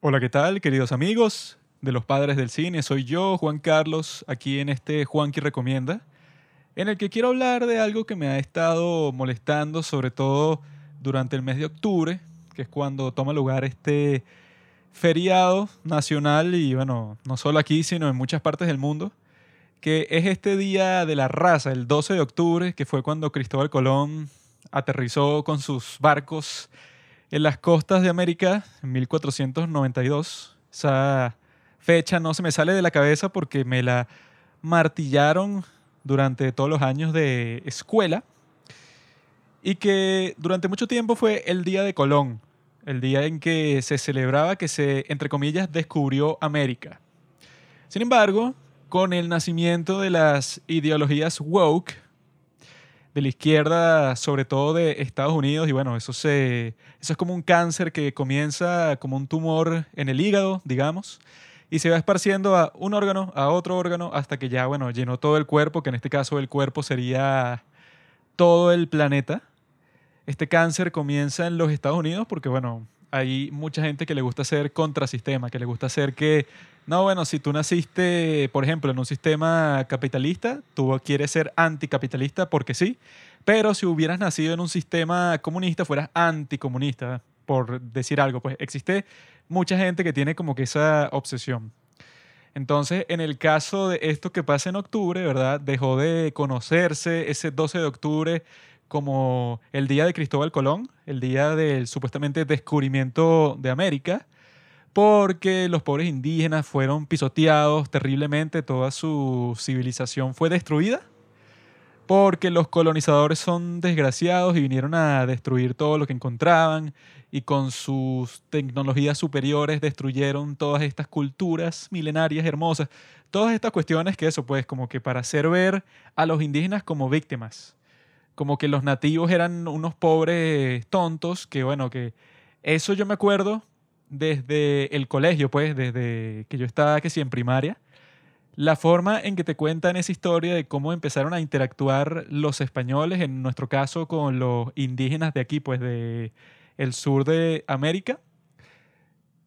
Hola, ¿qué tal, queridos amigos de los padres del cine? Soy yo, Juan Carlos, aquí en este Juanqui Recomienda, en el que quiero hablar de algo que me ha estado molestando, sobre todo durante el mes de octubre, que es cuando toma lugar este feriado nacional y bueno, no solo aquí, sino en muchas partes del mundo, que es este día de la raza, el 12 de octubre, que fue cuando Cristóbal Colón aterrizó con sus barcos en las costas de América en 1492. Esa fecha no se me sale de la cabeza porque me la martillaron durante todos los años de escuela y que durante mucho tiempo fue el Día de Colón, el día en que se celebraba que se, entre comillas, descubrió América. Sin embargo, con el nacimiento de las ideologías woke, de la izquierda, sobre todo de Estados Unidos, y bueno, eso, se, eso es como un cáncer que comienza como un tumor en el hígado, digamos, y se va esparciendo a un órgano, a otro órgano, hasta que ya, bueno, llenó todo el cuerpo, que en este caso el cuerpo sería todo el planeta. Este cáncer comienza en los Estados Unidos porque, bueno, hay mucha gente que le gusta hacer contrasistema, que le gusta hacer que, no, bueno, si tú naciste, por ejemplo, en un sistema capitalista, tú quieres ser anticapitalista porque sí, pero si hubieras nacido en un sistema comunista, fueras anticomunista, por decir algo, pues existe mucha gente que tiene como que esa obsesión. Entonces, en el caso de esto que pasa en octubre, ¿verdad? Dejó de conocerse ese 12 de octubre como el día de Cristóbal Colón, el día del supuestamente descubrimiento de América, porque los pobres indígenas fueron pisoteados terriblemente, toda su civilización fue destruida, porque los colonizadores son desgraciados y vinieron a destruir todo lo que encontraban y con sus tecnologías superiores destruyeron todas estas culturas milenarias hermosas, todas estas cuestiones que eso pues como que para hacer ver a los indígenas como víctimas como que los nativos eran unos pobres tontos, que bueno, que eso yo me acuerdo desde el colegio, pues, desde que yo estaba, que sí, en primaria, la forma en que te cuentan esa historia de cómo empezaron a interactuar los españoles, en nuestro caso con los indígenas de aquí, pues, de el sur de América,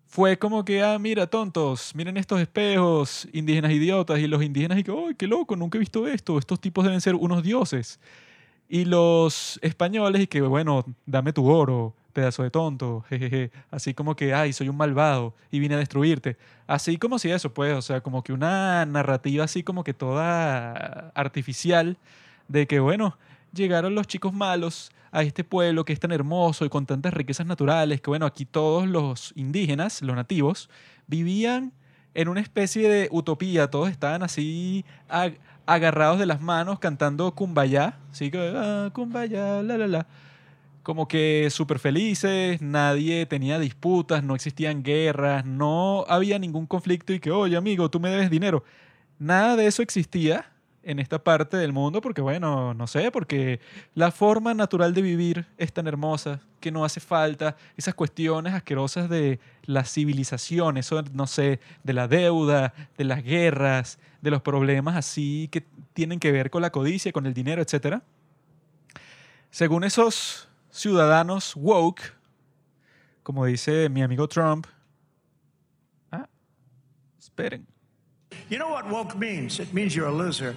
fue como que, ah, mira, tontos, miren estos espejos, indígenas idiotas, y los indígenas y que, ¡ay, qué loco! Nunca he visto esto, estos tipos deben ser unos dioses. Y los españoles, y que bueno, dame tu oro, pedazo de tonto, jejeje. Así como que, ay, soy un malvado y vine a destruirte. Así como si eso, pues, o sea, como que una narrativa así como que toda artificial de que, bueno, llegaron los chicos malos a este pueblo que es tan hermoso y con tantas riquezas naturales, que bueno, aquí todos los indígenas, los nativos, vivían en una especie de utopía, todos estaban así agarrados de las manos cantando Kumbaya, ¿sí? Ah, Kumbaya, la, la, la. Como que súper felices, nadie tenía disputas, no existían guerras, no había ningún conflicto y que, oye amigo, tú me debes dinero. Nada de eso existía en esta parte del mundo porque, bueno, no sé, porque la forma natural de vivir es tan hermosa que no hace falta esas cuestiones asquerosas de la civilización, eso, no sé, de la deuda, de las guerras, de los problemas así que tienen que ver con la codicia, con el dinero, etc. Según esos ciudadanos woke, como dice mi amigo Trump, ah, esperen. You know what woke means? It means you're a loser.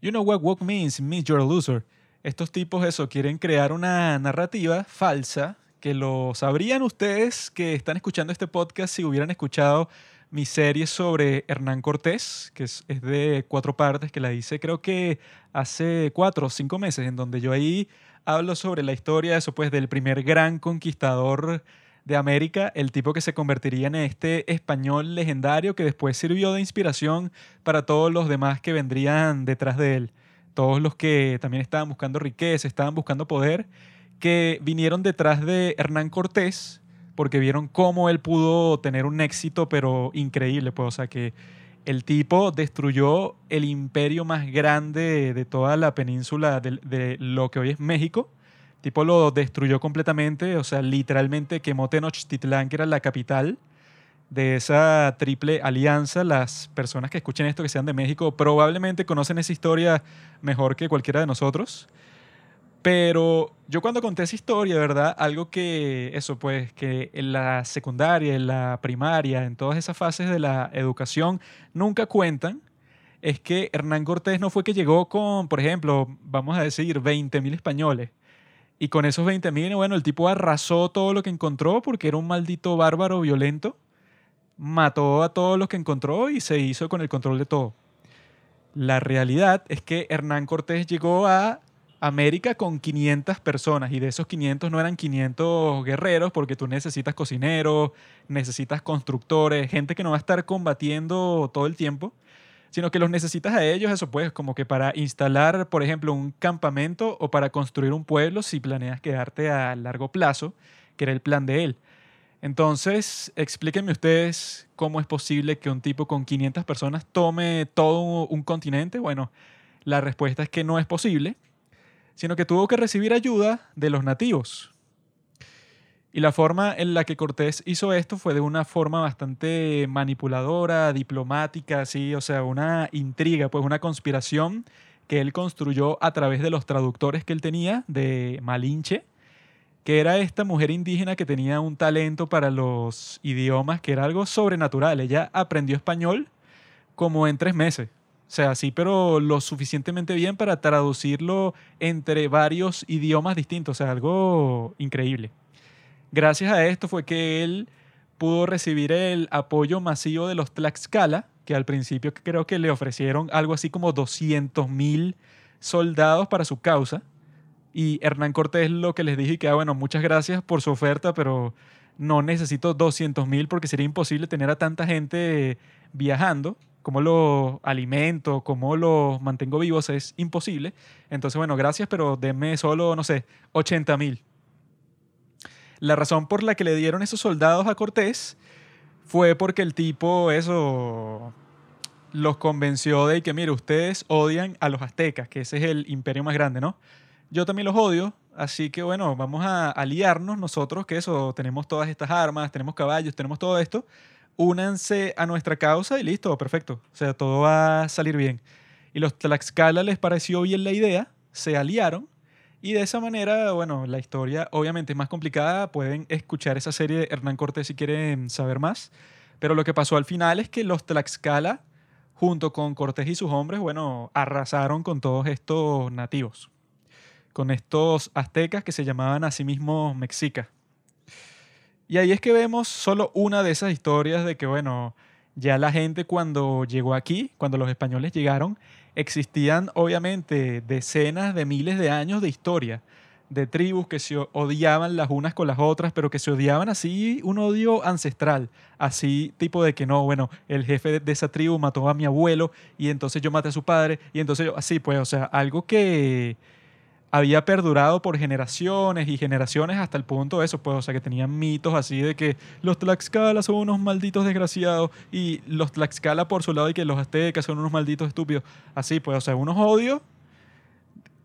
You know what woke means? It means you're a loser. Estos tipos, eso, quieren crear una narrativa falsa que lo sabrían ustedes que están escuchando este podcast si hubieran escuchado mi serie sobre Hernán Cortés, que es, de cuatro partes, que la hice creo que hace cuatro o cinco meses, en donde yo ahí hablo sobre la historia, eso pues, del primer gran conquistador de América, el tipo que se convertiría en este español legendario que después sirvió de inspiración para todos los demás que vendrían detrás de él. Todos los que también estaban buscando riqueza, estaban buscando poder, que vinieron detrás de Hernán Cortés, porque vieron cómo él pudo tener un éxito, pero increíble, pues, o sea, que el tipo destruyó el imperio más grande de toda la península de, lo que hoy es México. Tipo lo destruyó completamente, o sea, literalmente quemó Tenochtitlán, que era la capital de esa triple alianza. Las personas que escuchen esto, que sean de México, probablemente conocen esa historia mejor que cualquiera de nosotros Pero yo cuando conté esa historia, ¿verdad? Algo que, eso pues, que en la secundaria, en la primaria, en todas esas fases de la educación, nunca cuentan, es que Hernán Cortés no fue que llegó con, por ejemplo, vamos a decir, 20.000 españoles. Y con esos 20.000, bueno, el tipo arrasó todo lo que encontró porque era un maldito bárbaro violento. Mató a todos los que encontró y se hizo con el control de todo. La realidad es que Hernán Cortés llegó a América con 500 personas y de esos 500 no eran 500 guerreros porque tú necesitas cocineros, necesitas constructores, gente que no va a estar combatiendo todo el tiempo, sino que los necesitas a ellos, eso pues, como que para instalar, por ejemplo, un campamento o para construir un pueblo si planeas quedarte a largo plazo, que era el plan de él. Entonces, explíquenme ustedes cómo es posible que un tipo con 500 personas tome todo un continente. Bueno, la respuesta es que no es posible sino que tuvo que recibir ayuda de los nativos. Y la forma en la que Cortés hizo esto fue de una forma bastante manipuladora, diplomática, así, o sea, una intriga, pues una conspiración que él construyó a través de los traductores que él tenía de Malinche, que era esta mujer indígena que tenía un talento para los idiomas que era algo sobrenatural. Ella aprendió español como en tres meses. Sea, sí, pero lo suficientemente bien para traducirlo entre varios idiomas distintos. O sea, algo increíble. Gracias a esto fue que él pudo recibir el apoyo masivo de los Tlaxcala, que al principio creo que le ofrecieron algo así como 200 mil soldados para su causa. Y Hernán Cortés lo que les dije que, ah, bueno, muchas gracias por su oferta, pero no necesito 200 mil porque sería imposible tener a tanta gente viajando cómo los alimento, cómo los mantengo vivos es imposible. Entonces, bueno, gracias, pero denme solo, no sé, 80 mil. La razón por la que le dieron esos soldados a Cortés fue porque el tipo, eso, los convenció de que, mire, ustedes odian a los aztecas, que ese es el imperio más grande, ¿no? Yo también los odio, así que bueno, vamos a aliarnos nosotros, que eso, tenemos todas estas armas, tenemos caballos, tenemos todo esto, únanse a nuestra causa y listo, perfecto. O sea, todo va a salir bien. Y los Tlaxcala les pareció bien la idea, se aliaron y de esa manera, bueno, la historia obviamente es más complicada, pueden escuchar esa serie de Hernán Cortés si quieren saber más, pero lo que pasó al final es que los Tlaxcala, junto con Cortés y sus hombres, bueno, arrasaron con todos estos nativos, con estos aztecas que se llamaban a sí mismos mexicas. Y ahí es que vemos solo una de esas historias de que, bueno, ya la gente cuando llegó aquí, cuando los españoles llegaron, existían obviamente decenas de miles de años de historia, de tribus que se odiaban las unas con las otras, pero que se odiaban así, un odio ancestral, así tipo de que no, bueno, el jefe de esa tribu mató a mi abuelo y entonces yo maté a su padre y entonces yo, así pues, o sea, algo que había perdurado por generaciones y generaciones hasta el punto de eso, pues, o sea, que tenían mitos así de que los Tlaxcala son unos malditos desgraciados y los Tlaxcala por su lado y que los aztecas son unos malditos estúpidos. Así, pues, o sea, unos odios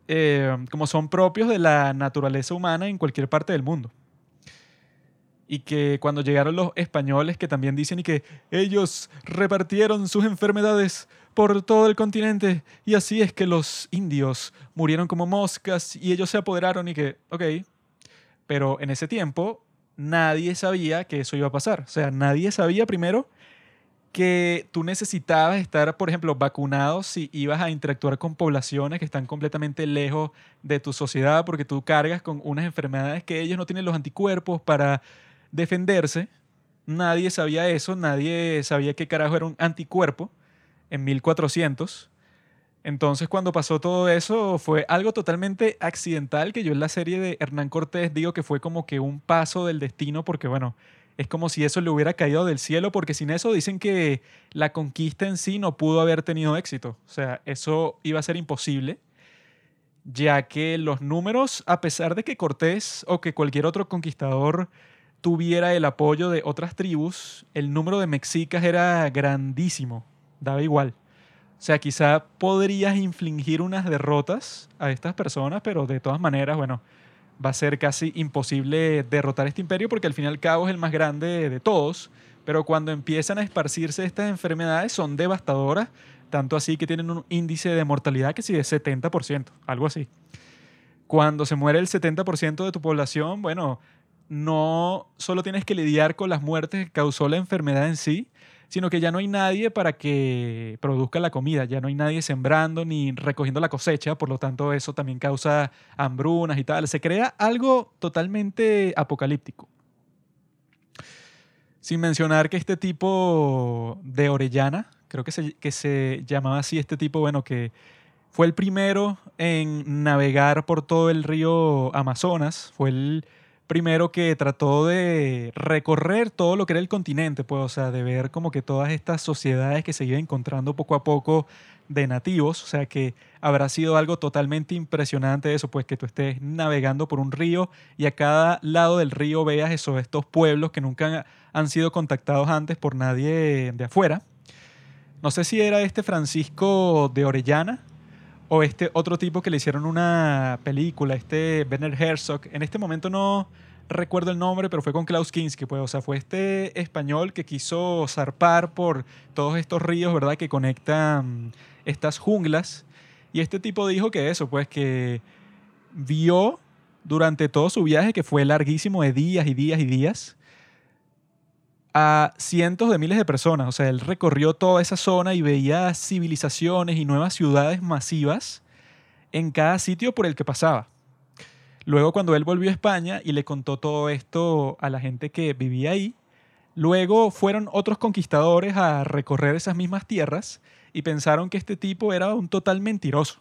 eh, como son propios de la naturaleza humana en cualquier parte del mundo. Y que cuando llegaron los españoles, que también dicen y que ellos repartieron sus enfermedades por todo el continente y así es que los indios murieron como moscas y ellos se apoderaron y que, ok, pero en ese tiempo nadie sabía que eso iba a pasar. O sea, nadie sabía primero que tú necesitabas estar, por ejemplo, vacunado si ibas a interactuar con poblaciones que están completamente lejos de tu sociedad porque tú cargas con unas enfermedades que ellos no tienen los anticuerpos para defenderse. Nadie sabía eso, nadie sabía qué carajo era un anticuerpo en 1400. Entonces cuando pasó todo eso fue algo totalmente accidental que yo en la serie de Hernán Cortés digo que fue como que un paso del destino porque bueno, es como si eso le hubiera caído del cielo porque sin eso dicen que la conquista en sí no pudo haber tenido éxito. O sea, eso iba a ser imposible ya que los números, a pesar de que Cortés o que cualquier otro conquistador tuviera el apoyo de otras tribus, el número de mexicas era grandísimo daba igual. O sea, quizá podrías infligir unas derrotas a estas personas, pero de todas maneras, bueno, va a ser casi imposible derrotar este imperio porque al fin y al cabo es el más grande de todos. Pero cuando empiezan a esparcirse estas enfermedades son devastadoras, tanto así que tienen un índice de mortalidad que sí de 70%, algo así. cuando se muere el 70% de tu población, bueno, no solo tienes que lidiar con las muertes que causó la enfermedad en sí, sino que ya no hay nadie para que produzca la comida, ya no hay nadie sembrando ni recogiendo la cosecha, por lo tanto eso también causa hambrunas y tal. Se crea algo totalmente apocalíptico. Sin mencionar que este tipo de Orellana, creo que se, que se llamaba así este tipo, bueno, que fue el primero en navegar por todo el río Amazonas, fue el primero que trató de recorrer todo lo que era el continente, pues, o sea, de ver como que todas estas sociedades que se iban encontrando poco a poco de nativos, o sea, que habrá sido algo totalmente impresionante eso, pues que tú estés navegando por un río y a cada lado del río veas eso, estos pueblos que nunca han sido contactados antes por nadie de afuera. No sé si era este Francisco de Orellana, o este otro tipo que le hicieron una película, este Werner Herzog. En este momento no recuerdo el nombre, pero fue con Klaus Kinski, pues, o sea, fue este español que quiso zarpar por todos estos ríos, ¿verdad?, que conectan estas junglas. Y este tipo dijo que eso, pues, que vio durante todo su viaje, que fue larguísimo de días y días y días, a cientos de miles de personas. O sea, él recorrió toda esa zona y veía civilizaciones y nuevas ciudades masivas en cada sitio por el que pasaba. Luego cuando él volvió a España y le contó todo esto a la gente que vivía ahí, luego fueron otros conquistadores a recorrer esas mismas tierras y pensaron que este tipo era un total mentiroso.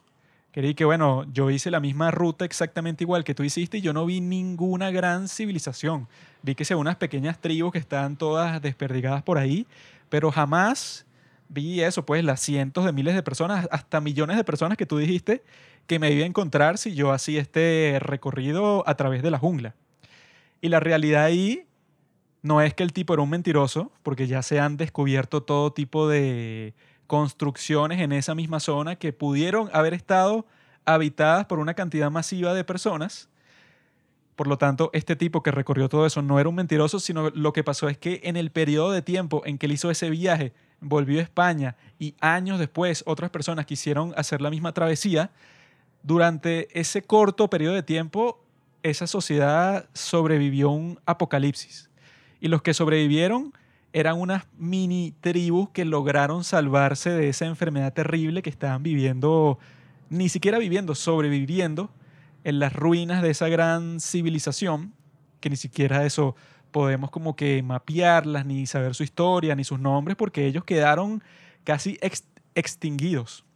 Creí que, bueno, yo hice la misma ruta exactamente igual que tú hiciste y yo no vi ninguna gran civilización. Vi que se unas pequeñas tribus que están todas desperdigadas por ahí, pero jamás vi eso, pues las cientos de miles de personas, hasta millones de personas que tú dijiste que me iba a encontrar si yo hacía este recorrido a través de la jungla. Y la realidad ahí no es que el tipo era un mentiroso, porque ya se han descubierto todo tipo de construcciones en esa misma zona que pudieron haber estado habitadas por una cantidad masiva de personas. Por lo tanto, este tipo que recorrió todo eso no era un mentiroso, sino lo que pasó es que en el periodo de tiempo en que él hizo ese viaje, volvió a España y años después otras personas quisieron hacer la misma travesía, durante ese corto periodo de tiempo, esa sociedad sobrevivió un apocalipsis. Y los que sobrevivieron eran unas mini tribus que lograron salvarse de esa enfermedad terrible que estaban viviendo, ni siquiera viviendo, sobreviviendo en las ruinas de esa gran civilización, que ni siquiera eso podemos como que mapearlas, ni saber su historia, ni sus nombres, porque ellos quedaron casi extinguidos.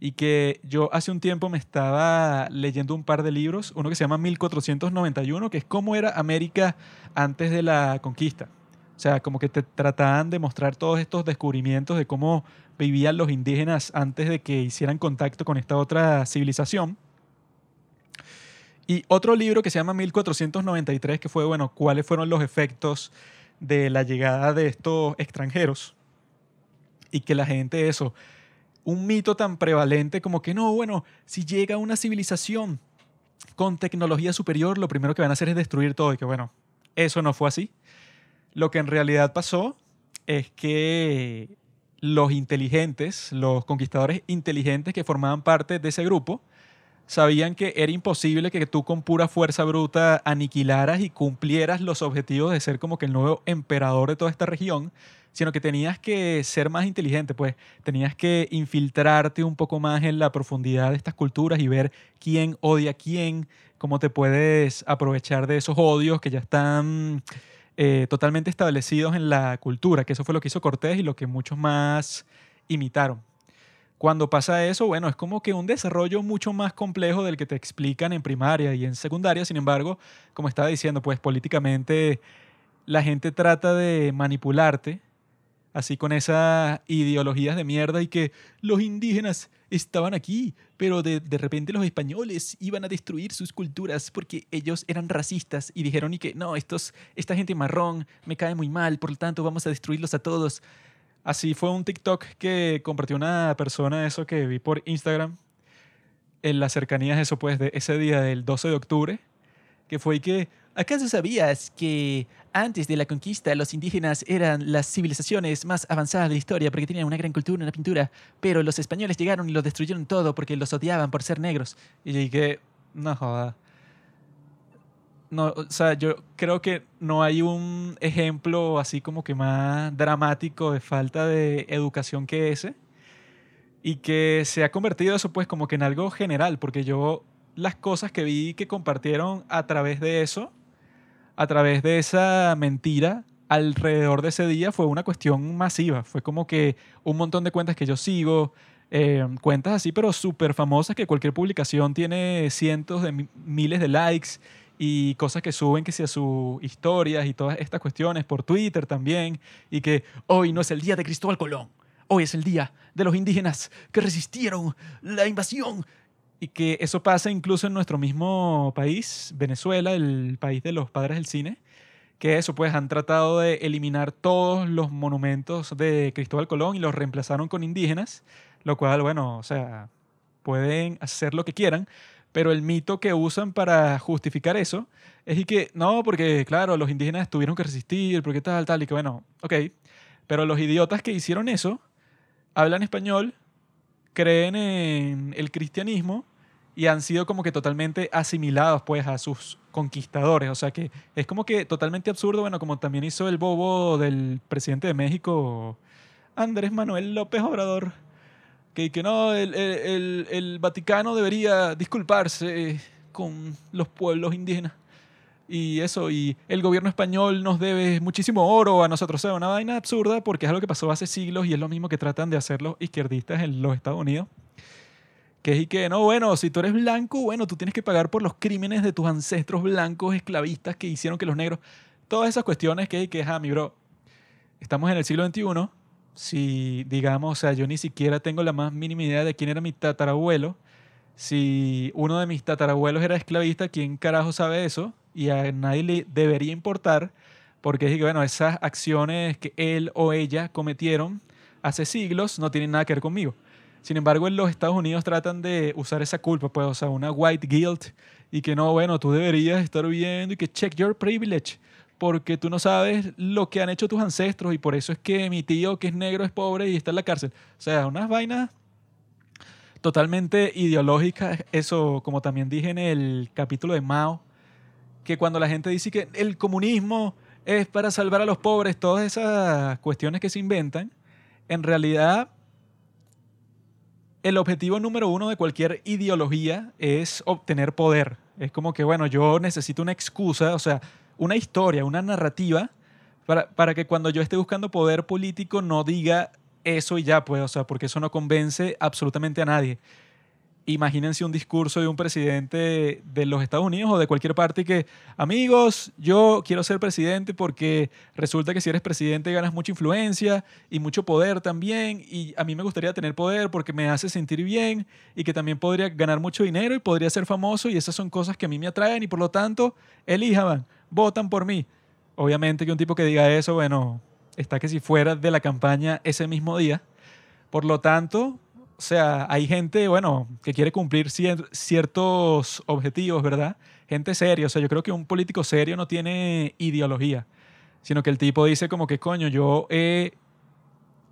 Y que yo hace un tiempo me estaba leyendo un par de libros, uno que se llama 1491, que es cómo era América antes de la conquista. O sea, como que te trataban de mostrar todos estos descubrimientos de cómo vivían los indígenas antes de que hicieran contacto con esta otra civilización. Y otro libro que se llama 1493, que fue, bueno, cuáles fueron los efectos de la llegada de estos extranjeros. Y que la gente, eso, un mito tan prevalente como que no, bueno, si llega una civilización con tecnología superior, lo primero que van a hacer es destruir todo. Y que, bueno, eso no fue así. Lo que en realidad pasó es que los inteligentes, los conquistadores inteligentes que formaban parte de ese grupo, sabían que era imposible que tú con pura fuerza bruta aniquilaras y cumplieras los objetivos de ser como que el nuevo emperador de toda esta región, sino que tenías que ser más inteligente, pues. Tenías que infiltrarte un poco más en la profundidad de estas culturas y ver quién odia a quién, cómo te puedes aprovechar de esos odios que ya están eh, totalmente establecidos en la cultura, que eso fue lo que hizo Cortés y lo que muchos más imitaron. Cuando pasa eso, bueno, es como que un desarrollo mucho más complejo del que te explican en primaria y en secundaria, sin embargo, como estaba diciendo, pues políticamente la gente trata de manipularte así con esas ideologías de mierda y que los indígenas estaban aquí, pero de, repente los españoles iban a destruir sus culturas porque ellos eran racistas y dijeron y que no, estos, esta gente marrón me cae muy mal, por lo tanto vamos a destruirlos a todos. Así fue un TikTok que compartió una persona, eso que vi por Instagram, en las cercanías, eso pues, de ese día del 12 de octubre, que fue que, ¿acaso sabías que antes de la conquista los indígenas eran las civilizaciones más avanzadas de la historia porque tenían una gran cultura, una pintura, pero los españoles llegaron y lo destruyeron todo porque los odiaban por ser negros? Y dije, No joda. No, o sea, yo creo que no hay un ejemplo así como que más dramático de falta de educación que ese. Y que se ha convertido eso pues como que en algo general, porque yo las cosas que vi que compartieron a través de eso, a través de esa mentira, alrededor de ese día fue una cuestión masiva. Fue como que un montón de cuentas que yo sigo, eh, cuentas así, pero súper famosas que cualquier publicación tiene cientos de mi- miles de likes y cosas que suben que sea sus historias y todas estas cuestiones por Twitter también y que hoy no es el día de Cristóbal Colón, hoy es el día de los indígenas que resistieron la invasión y que eso pasa incluso en nuestro mismo país, Venezuela, el país de los padres del cine, que eso pues han tratado de eliminar todos los monumentos de Cristóbal Colón y los reemplazaron con indígenas, lo cual, bueno, o sea, pueden hacer lo que quieran, pero el mito que usan para justificar eso es y que, no, porque claro, los indígenas tuvieron que resistir, porque tal, tal, y que bueno, ok, pero los idiotas que hicieron eso hablan español, creen en el cristianismo y han sido como que totalmente asimilados pues a sus conquistadores. O sea que es como que totalmente absurdo, bueno, como también hizo el bobo del presidente de México, Andrés Manuel López Obrador, que, que no, el, el- el- el Vaticano debería disculparse con los pueblos indígenas. Y eso, y el gobierno español nos debe muchísimo oro a nosotros. O sea, una vaina absurda porque es algo que pasó hace siglos y es lo mismo que tratan de hacer los izquierdistas en los Estados Unidos. Que es y que, no, bueno, si tú eres blanco, bueno, tú tienes que pagar por los crímenes de tus ancestros blancos esclavistas que hicieron que los negros. Todas esas cuestiones que es que, ah, mi bro, estamos en el siglo XXI. Si, digamos, o sea, yo ni siquiera tengo la más mínima idea de quién era mi tatarabuelo. Si uno de mis tatarabuelos era esclavista, ¿quién carajo sabe eso? Y a nadie le debería importar, porque es que, bueno, esas acciones que él o ella cometieron hace siglos no tienen nada que ver conmigo. Sin embargo, en los Estados Unidos tratan de usar esa culpa, pues, o sea, una white guilt, y que no, bueno, tú deberías estar viendo y que check your privilege, porque tú no sabes lo que han hecho tus ancestros y por eso es que mi tío que es negro es pobre y está en la cárcel. O sea, unas vainas totalmente ideológicas, eso como también dije en el capítulo de Mao, que cuando la gente dice que el comunismo es para salvar a los pobres, todas esas cuestiones que se inventan, en realidad el objetivo número uno de cualquier ideología es obtener poder. Es como que, bueno, yo necesito una excusa, o sea, una historia, una narrativa, para, para que cuando yo esté buscando poder político no diga eso y ya, pues, o sea, porque eso no convence absolutamente a nadie. Imagínense un discurso de un presidente de los Estados Unidos o de cualquier parte que, amigos, yo quiero ser presidente porque resulta que si eres presidente ganas mucha influencia y mucho poder también y a mí me gustaría tener poder porque me hace sentir bien y que también podría ganar mucho dinero y podría ser famoso y esas son cosas que a mí me atraen y por lo tanto, elijan, votan por mí. Obviamente que un tipo que diga eso, bueno, está que si fuera de la campaña ese mismo día. Por lo tanto, o sea, hay gente, bueno, que quiere cumplir cier- ciertos objetivos, ¿verdad? Gente seria. O sea, yo creo que un político serio no tiene ideología, sino que el tipo dice como que, coño, yo he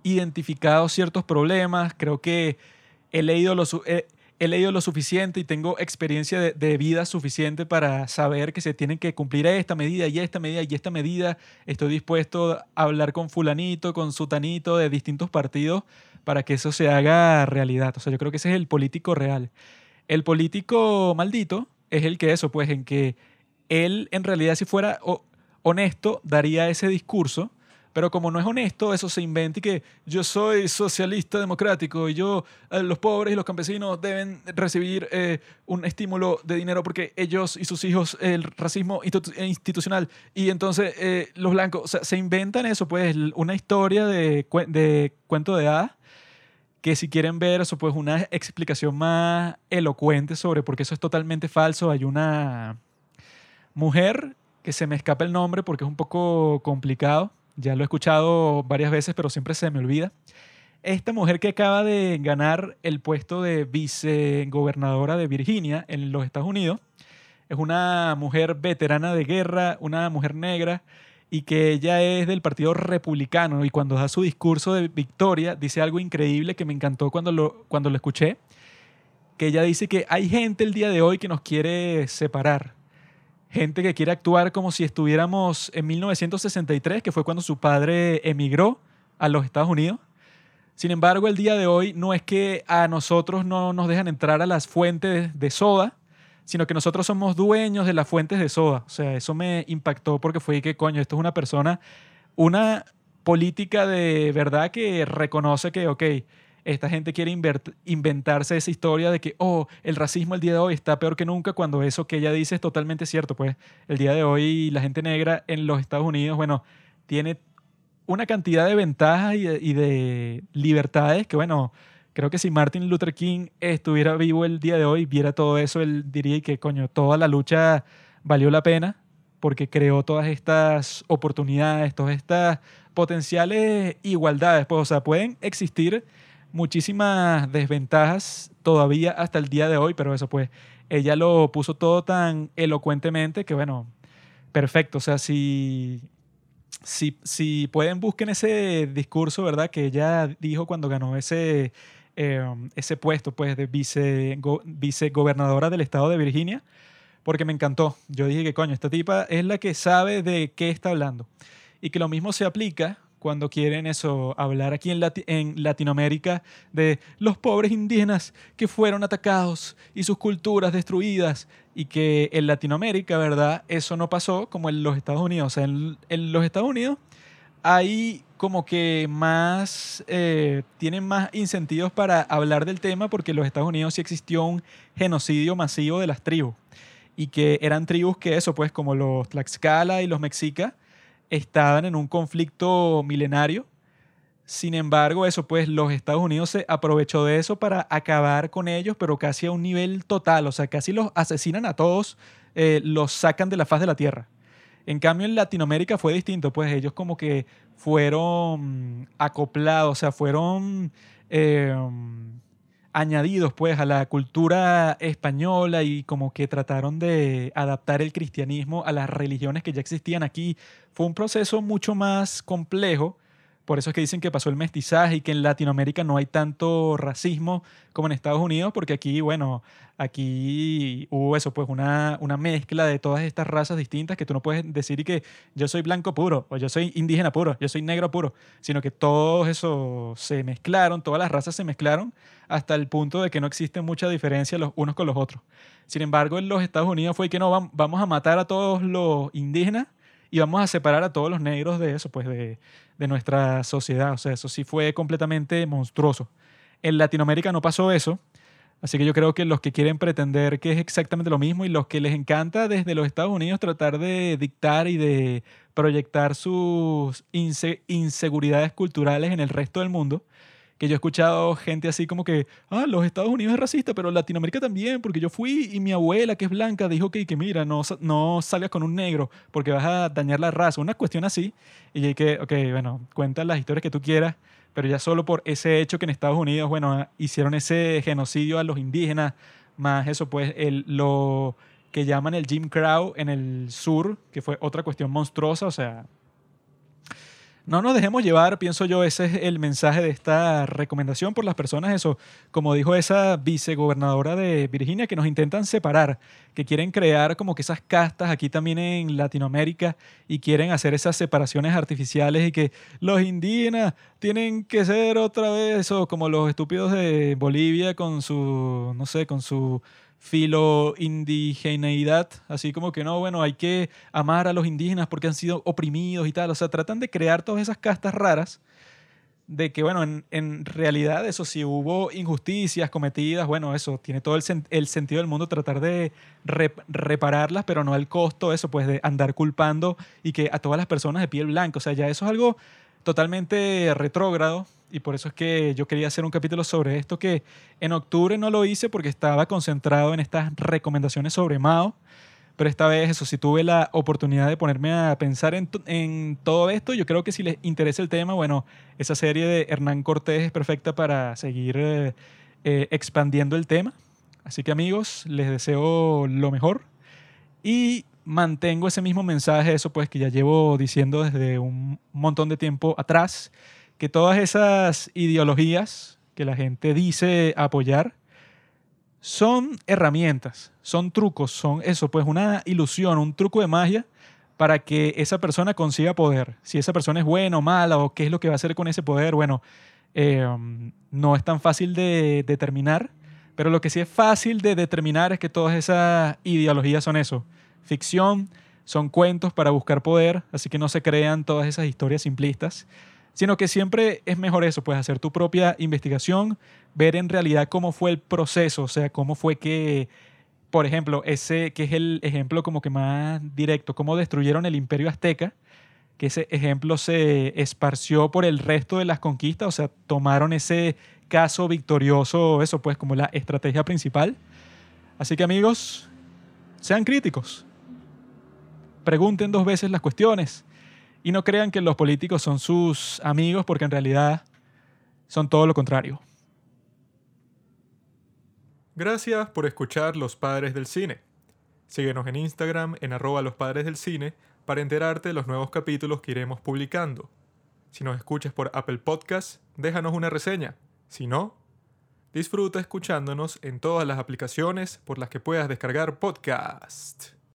identificado ciertos problemas, creo que he leído lo, he leído lo suficiente y tengo experiencia de, de vida suficiente para saber que se tienen que cumplir esta medida y esta medida y esta medida. Estoy dispuesto a hablar con fulanito, con sutanito de distintos partidos para que eso se haga realidad. O sea, yo creo que ese es el político real. El político maldito es el que eso, pues en que él en realidad si fuera honesto daría ese discurso, pero como no es honesto, eso se inventa y que yo soy socialista democrático y yo, eh, los pobres y los campesinos deben recibir eh, un estímulo de dinero porque ellos y sus hijos, el racismo eh, institucional y entonces los blancos, o sea, se inventan eso, pues una historia de, de cuento de hadas que si quieren ver eso, pues una explicación más elocuente sobre por qué eso es totalmente falso, hay una mujer que se me escapa el nombre porque es un poco complicado, ya lo he escuchado varias veces, pero siempre se me olvida. Esta mujer que acaba de ganar el puesto de vicegobernadora de Virginia en los Estados Unidos, es una mujer veterana de guerra, una mujer negra, y que ella es del Partido Republicano y cuando da su discurso de victoria dice algo increíble que me encantó cuando lo, cuando lo escuché. que ella dice que hay gente el día de hoy que nos quiere separar. Gente que quiere actuar como si estuviéramos en 1963, que fue cuando su padre emigró a los Estados Unidos. Sin embargo, el día de hoy no es que a nosotros no nos dejan entrar a las fuentes de soda, sino que nosotros somos dueños de las fuentes de soda. O sea, eso me impactó porque fue que, coño, esto es una persona, una política de verdad que reconoce que, ok, esta gente quiere inventarse esa historia de que, oh, el racismo el día de hoy está peor que nunca, cuando eso que ella dice es totalmente cierto. Pues el día de hoy la gente negra en los Estados Unidos, bueno, tiene una cantidad de ventajas y de, y de libertades que, bueno, creo que si Martin Luther King estuviera vivo el día de hoy, viera todo eso, él diría que, coño, toda la lucha valió la pena porque creó todas estas oportunidades, todas estas potenciales igualdades. Pues, o sea, pueden existir muchísimas desventajas todavía hasta el día de hoy, pero eso pues ella lo puso todo tan elocuentemente que bueno, perfecto. O sea, si, si, si pueden busquen ese discurso, ¿verdad? Que ella dijo cuando ganó ese, em, ese puesto pues de vice, vicegobernadora del estado de Virginia, porque me encantó. Yo dije que coño, esta tipa es la que sabe de qué está hablando. Y que lo mismo se aplica cuando quieren eso, hablar aquí en, Latinoamérica de los pobres indígenas que fueron atacados y sus culturas destruidas y que en Latinoamérica, ¿verdad? Eso no pasó como en los Estados Unidos. O sea, en, los Estados Unidos hay como que más, eh, tienen más incentivos para hablar del tema porque en los Estados Unidos sí existió un genocidio masivo de las tribus y que eran tribus que eso, pues como los Tlaxcala y los Mexicas, estaban en un conflicto milenario. Sin embargo, eso pues los Estados Unidos se aprovechó de eso para acabar con ellos, pero casi a un nivel total, o sea, casi los asesinan a todos, eh, los sacan de la faz de la tierra. En cambio, en Latinoamérica fue distinto, pues ellos como que fueron acoplados, o sea, fueron eh, añadidos pues a la cultura española y como que trataron de adaptar el cristianismo a las religiones que ya existían aquí. Fue un proceso mucho más complejo por eso es que dicen que pasó el mestizaje y que en Latinoamérica no hay tanto racismo como en Estados Unidos, porque aquí, bueno, aquí hubo eso, pues una, mezcla de todas estas razas distintas que tú no puedes decir que yo soy blanco puro, o yo soy indígena puro, yo soy negro puro, sino que todos eso se mezclaron, todas las razas se mezclaron hasta el punto de que no existe mucha diferencia los unos con los otros. Sin embargo, en los Estados Unidos fue que no, vamos a matar a todos los indígenas y vamos a separar a todos los negros de eso, pues de, de nuestra sociedad. O sea, eso sí fue completamente monstruoso. En Latinoamérica no pasó eso. Así que yo creo que los que quieren pretender que es exactamente lo mismo y los que les encanta desde los Estados Unidos tratar de dictar y de proyectar sus inseguridades culturales en el resto del mundo, que yo he escuchado gente así como que, ah, los Estados Unidos es racista, pero Latinoamérica también, porque yo fui y mi abuela, que es blanca, dijo que, que mira, no, no salgas con un negro porque vas a dañar la raza. Una cuestión así. Y hay que, ok, bueno, cuenta las historias que tú quieras, pero ya solo por ese hecho que en Estados Unidos, bueno, hicieron ese genocidio a los indígenas, más eso, pues, el, lo que llaman el Jim Crow en el sur, que fue otra cuestión monstruosa, o sea, no nos dejemos llevar, pienso yo, ese es el mensaje de esta recomendación por las personas, eso, como dijo esa vicegobernadora de Virginia, que nos intentan separar, que quieren crear como que esas castas aquí también en Latinoamérica y quieren hacer esas separaciones artificiales y que los indígenas tienen que ser otra vez eso, como los estúpidos de Bolivia con su, no sé, con su filo indigeneidad, así como que no, bueno, hay que amar a los indígenas porque han sido oprimidos y tal, o sea, tratan de crear todas esas castas raras de que, bueno, en, realidad eso sí hubo injusticias cometidas, bueno, eso tiene todo el, el sentido del mundo tratar de repararlas, pero no al costo, eso, pues de andar culpando y que a todas las personas de piel blanca, o sea, ya eso es algo totalmente retrógrado y por eso es que yo quería hacer un capítulo sobre esto que en octubre no lo hice porque estaba concentrado en estas recomendaciones sobre Mao, pero esta vez eso, si tuve la oportunidad de ponerme a pensar en, en todo esto, yo creo que si les interesa el tema, bueno, esa serie de Hernán Cortés es perfecta para seguir eh, eh, expandiendo el tema. Así que amigos, les deseo lo mejor y mantengo ese mismo mensaje, eso pues que ya llevo diciendo desde un montón de tiempo atrás que todas esas ideologías que la gente dice apoyar son herramientas, son trucos, son eso, pues una ilusión, un truco de magia para que esa persona consiga poder. Si esa persona es buena o mala o qué es lo que va a hacer con ese poder, bueno, eh, no es tan fácil de determinar, pero lo que sí es fácil de determinar es que todas esas ideologías son eso, ficción, son cuentos para buscar poder, así que no se crean todas esas historias simplistas, sino que siempre es mejor eso, pues hacer tu propia investigación, ver en realidad cómo fue el proceso, o sea, cómo fue que por ejemplo, ese que es el ejemplo como que más directo, cómo destruyeron el imperio azteca, que ese ejemplo se esparció por el resto de las conquistas, o sea, tomaron ese caso victorioso, eso pues como la estrategia principal. Así que amigos, sean críticos, pregunten dos veces las cuestiones y no crean que los políticos son sus amigos porque en realidad son todo lo contrario. Gracias por escuchar Los Padres del Cine. Síguenos en Instagram en arroba los padres del cine para enterarte de los nuevos capítulos que iremos publicando. Si nos escuchas por Apple Podcast, déjanos una reseña. Si no, disfruta escuchándonos en todas las aplicaciones por las que puedas descargar podcast.